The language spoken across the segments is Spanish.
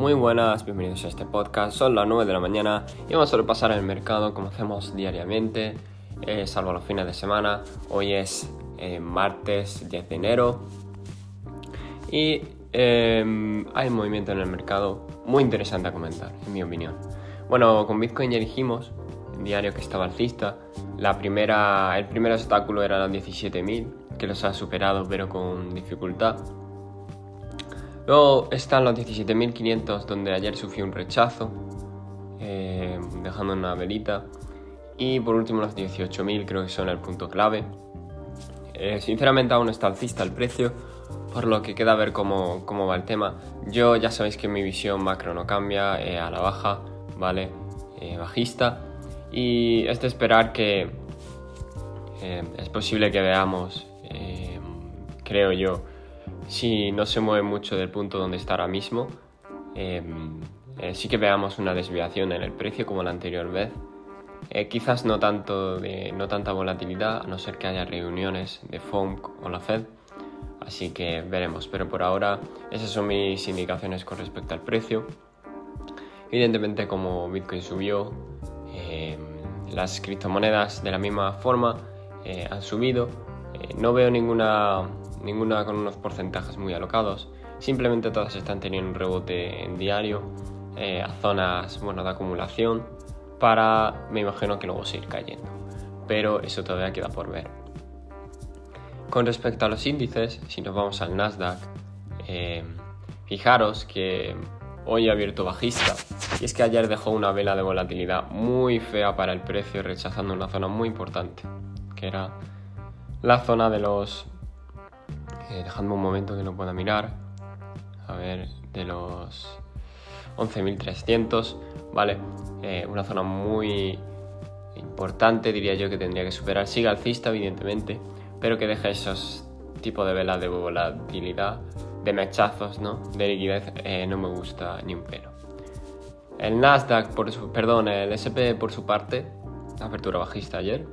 Muy buenas, bienvenidos a este podcast. Son las 9 de la mañana y vamos a repasar el mercado como hacemos diariamente, eh, salvo los fines de semana. Hoy es eh, martes 10 de enero y eh, hay movimiento en el mercado muy interesante a comentar, en mi opinión. Bueno, con Bitcoin ya dijimos, en diario que estaba alcista, la primera, el primer obstáculo era los 17.000, que los ha superado pero con dificultad. Luego están los 17.500 donde ayer sufrió un rechazo, eh, dejando una velita. Y por último los 18.000 creo que son el punto clave. Eh, sinceramente aún está alcista el precio, por lo que queda ver cómo, cómo, va el tema. Yo ya sabéis que mi visión macro no cambia eh, a la baja, ¿vale? bajista. Y es de esperar que es posible que veamos, creo yo, si no se mueve mucho del punto donde está ahora mismo, em, eh, sí que veamos una desviación en el precio como la anterior vez. Eh, quizás no, tanto de, no tanta volatilidad, a no ser que haya reuniones de FOMC o la Fed. Así que veremos, pero por ahora esas son mis indicaciones con respecto al precio. Evidentemente como Bitcoin subió, em, las criptomonedas de la misma forma eh, han subido. no veo ninguna ninguna con unos porcentajes muy alocados. Simplemente todas están teniendo un rebote en diario eh, a zonas bueno, de acumulación para, me imagino que luego seguir cayendo. Pero eso todavía queda por ver. Con respecto a los índices, si nos vamos al Nasdaq, eh, fijaros que hoy ha abierto bajista y es que ayer dejó una vela de volatilidad muy fea para el precio rechazando una zona muy importante que era la zona de los eh, dejando un momento que no pueda mirar, a ver, de los 11.300, ¿vale? Eh, una zona muy importante, diría yo, que tendría que superar. Sigue alcista, evidentemente, pero que deje esos tipos de velas de volatilidad, de mechazos, ¿no? De liquidez, eh, no me gusta ni un pelo. El Nasdaq, por su, perdón, el SP por su parte, apertura bajista ayer.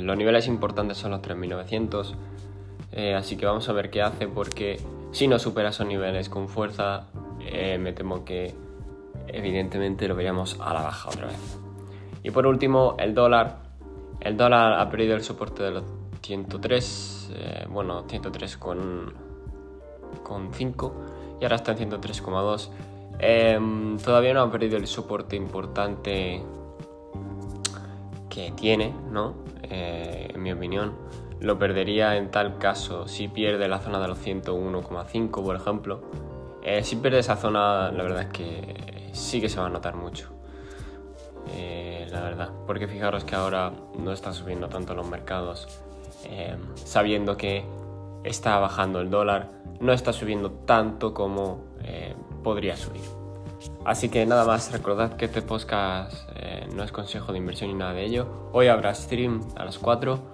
los niveles importantes son los 3900 eh, así que vamos a ver qué hace porque si no supera esos niveles con fuerza, eh, me temo que evidentemente lo veríamos a la baja otra vez. Y por último, el dólar. El dólar ha perdido el soporte de los 103, eh, bueno, 103 con, con 5 y ahora está en 103,2. Em, todavía no ha perdido el soporte importante que tiene, ¿no? en mi opinión lo perdería en tal caso si pierde la zona de los 101,5 por ejemplo. Eh, si pierde esa zona la verdad es que sí que se va a notar mucho. Eh, la verdad, porque fijaros que ahora no está subiendo tanto los mercados, eh, sabiendo que está bajando el dólar, no está subiendo tanto como podría subir. Así que nada más, recordad que este podcast no es consejo de inversión ni nada de ello. Hoy habrá stream a las 4